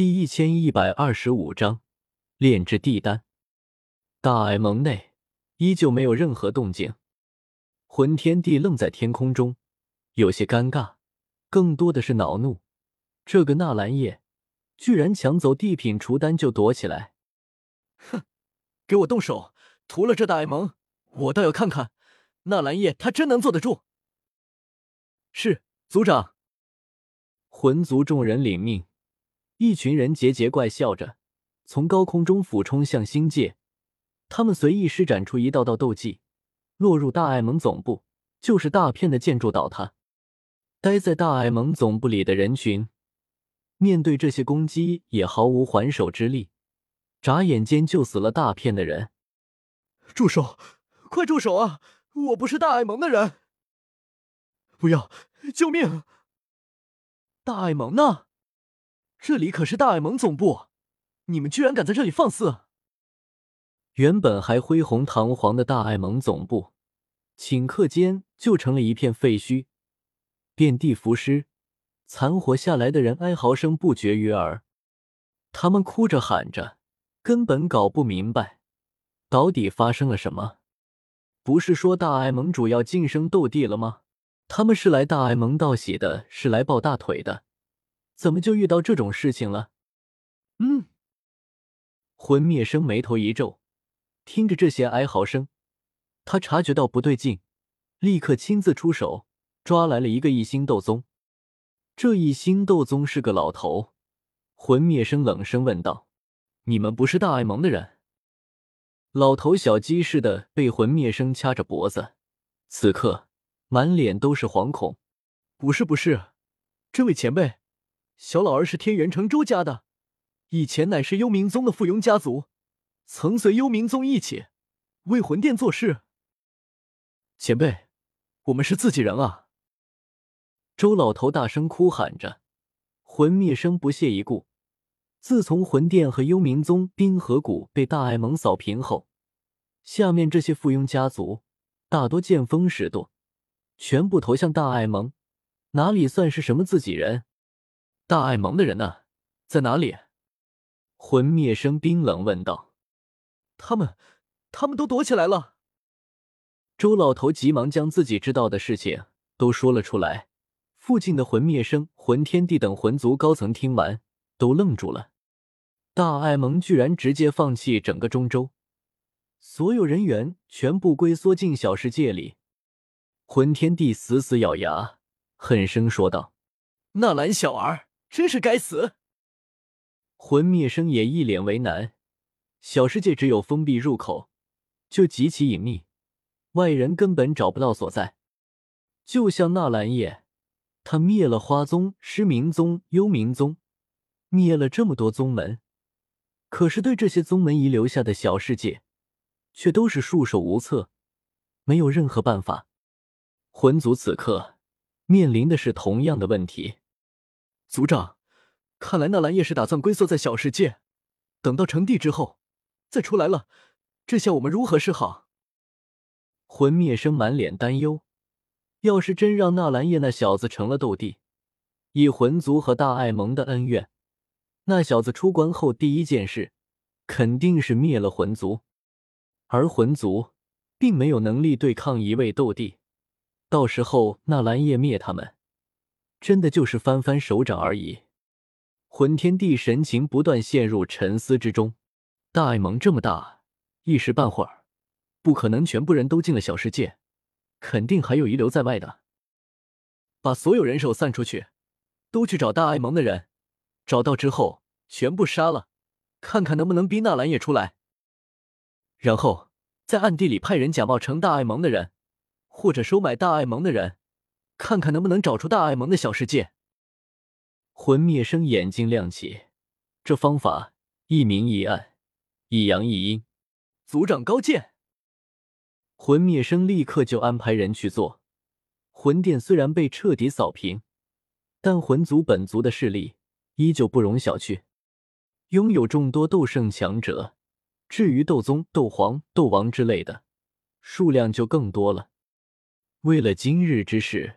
第一千一百二十五章炼制地丹。大艾蒙内依旧没有任何动静，魂天帝愣在天空中，有些尴尬，更多的是恼怒。这个纳兰叶居然抢走地品除丹就躲起来，哼！给我动手，屠了这大艾蒙！我倒要看看纳兰叶他真能坐得住。是族长。魂族众人领命。一群人桀桀怪笑着，从高空中俯冲向星界。他们随意施展出一道道斗技，落入大艾蒙总部，就是大片的建筑倒塌。待在大艾蒙总部里的人群，面对这些攻击也毫无还手之力，眨眼间就死了大片的人。住手！快住手啊！我不是大艾蒙的人！不要！救命！大艾蒙呢？这里可是大爱盟总部，你们居然敢在这里放肆！原本还恢宏堂皇的大爱盟总部，顷刻间就成了一片废墟，遍地浮尸，残活下来的人哀嚎声不绝于耳。他们哭着喊着，根本搞不明白到底发生了什么。不是说大爱盟主要晋升斗帝了吗？他们是来大爱盟道喜的，是来抱大腿的。怎么就遇到这种事情了？嗯，魂灭生眉头一皱，听着这些哀嚎声，他察觉到不对劲，立刻亲自出手，抓来了一个一星斗宗。这一星斗宗是个老头。魂灭生冷声问道：“你们不是大爱盟的人？”老头小鸡似的被魂灭生掐着脖子，此刻满脸都是惶恐。“不是，不是，这位前辈。”小老儿是天元城周家的，以前乃是幽冥宗的附庸家族，曾随幽冥宗一起为魂殿做事。前辈，我们是自己人啊！周老头大声哭喊着。魂灭生不屑一顾。自从魂殿和幽冥宗冰河谷被大艾蒙扫平后，下面这些附庸家族大多见风使舵，全部投向大艾蒙，哪里算是什么自己人？大爱盟的人呢？在哪里？魂灭生冰冷问道。他们，他们都躲起来了。周老头急忙将自己知道的事情都说了出来。附近的魂灭生、魂天帝等魂族高层听完，都愣住了。大爱盟居然直接放弃整个中州，所有人员全部龟缩进小世界里。魂天帝死死咬牙，狠声说道：“纳兰小儿。”真是该死！魂灭生也一脸为难。小世界只有封闭入口，就极其隐秘，外人根本找不到所在。就像纳兰叶，他灭了花宗、失明宗、幽冥宗，灭了这么多宗门，可是对这些宗门遗留下的小世界，却都是束手无策，没有任何办法。魂族此刻面临的是同样的问题。族长，看来纳兰叶是打算龟缩在小世界，等到成帝之后再出来了。这下我们如何是好？魂灭生满脸担忧。要是真让纳兰叶那小子成了斗帝，以魂族和大爱盟的恩怨，那小子出关后第一件事肯定是灭了魂族。而魂族并没有能力对抗一位斗帝，到时候纳兰叶灭他们。真的就是翻翻手掌而已。魂天帝神情不断陷入沉思之中。大爱盟这么大，一时半会儿不可能全部人都进了小世界，肯定还有遗留在外的。把所有人手散出去，都去找大爱盟的人，找到之后全部杀了，看看能不能逼纳兰也出来。然后在暗地里派人假冒成大爱盟的人，或者收买大爱盟的人。看看能不能找出大爱盟的小世界。魂灭生眼睛亮起，这方法一明一暗，一阳一阴。族长高见。魂灭生立刻就安排人去做。魂殿虽然被彻底扫平，但魂族本族的势力依旧不容小觑，拥有众多斗圣强者。至于斗宗、斗皇、斗王之类的，数量就更多了。为了今日之事。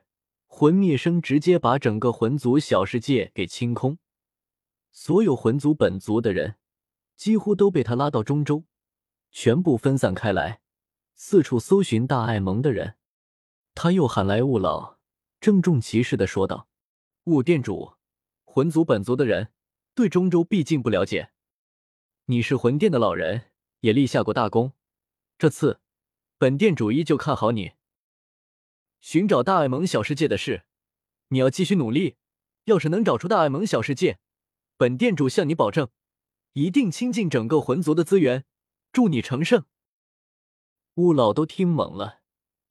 魂灭生直接把整个魂族小世界给清空，所有魂族本族的人几乎都被他拉到中州，全部分散开来，四处搜寻大爱盟的人。他又喊来雾老，郑重其事的说道：“雾店主，魂族本族的人对中州毕竟不了解，你是魂殿的老人，也立下过大功，这次本店主依旧看好你。寻找大爱盟小世界的事，你要继续努力。要是能找出大爱盟小世界，本店主向你保证，一定倾尽整个魂族的资源，助你成圣。”雾老都听懵了。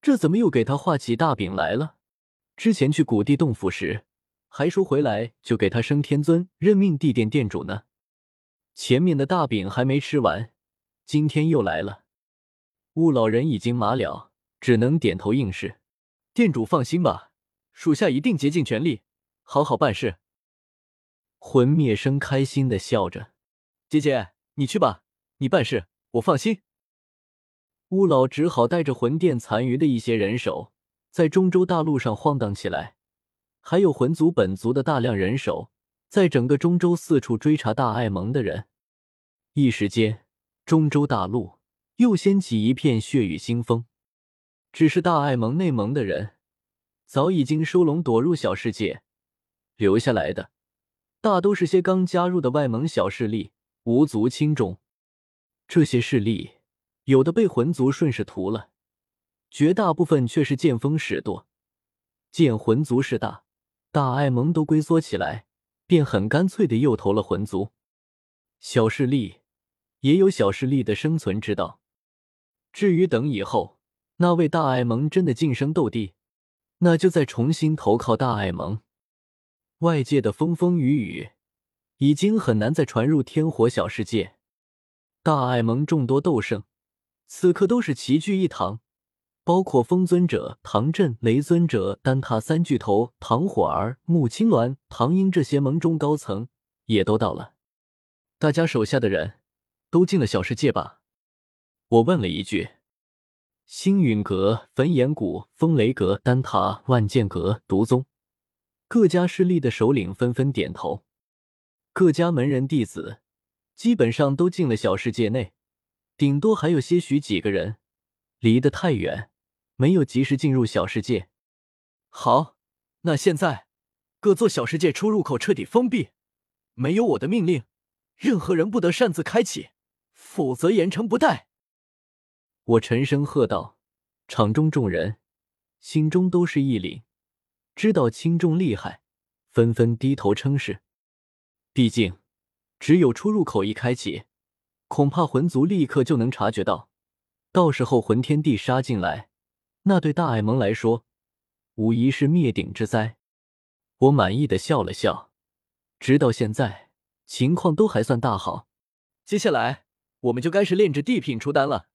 这怎么又给他画起大饼来了？之前去古地洞府时，还说回来就给他升天尊，任命地殿殿主呢。前面的大饼还没吃完，今天又来了。雾老人已经麻了，只能点头应是。店主放心吧，属下一定竭尽全力，好好办事。魂灭生开心的笑着：“姐姐，你去吧，你办事我放心。”乌老只好带着魂殿残余的一些人手，在中州大陆上晃荡起来，还有魂族本族的大量人手，在整个中州四处追查大爱盟的人。一时间，中州大陆又掀起一片血雨腥风。只是大爱盟内盟的人早已经收拢躲入小世界，留下来的大都是些刚加入的外盟小势力，无足轻重。这些势力。有的被魂族顺势屠了，绝大部分却是见风使舵。见魂族势大，大爱盟都龟缩起来，便很干脆的又投了魂族。小势力也有小势力的生存之道。至于等以后那位大爱盟真的晋升斗帝，那就再重新投靠大爱盟。外界的风风雨雨已经很难再传入天火小世界。大爱盟众多斗圣。此刻都是齐聚一堂，包括风尊者、唐震、雷尊者、丹塔三巨头、唐火儿、穆青鸾、唐英这些盟中高层也都到了。大家手下的人都进了小世界吧？我问了一句。星陨阁、焚炎谷、风雷阁、丹塔、万剑阁、毒宗各家势力的首领纷纷点头。各家门人弟子基本上都进了小世界内。顶多还有些许几个人离得太远，没有及时进入小世界。好，那现在各座小世界出入口彻底封闭，没有我的命令，任何人不得擅自开启，否则严惩不贷。我沉声喝道。场中众人心中都是一凛，知道轻重厉害，纷纷低头称是。毕竟，只有出入口一开启。恐怕魂族立刻就能察觉到，到时候魂天帝杀进来，那对大爱盟来说，无疑是灭顶之灾。我满意的笑了笑，直到现在情况都还算大好。接下来我们就该是炼制地品出丹了。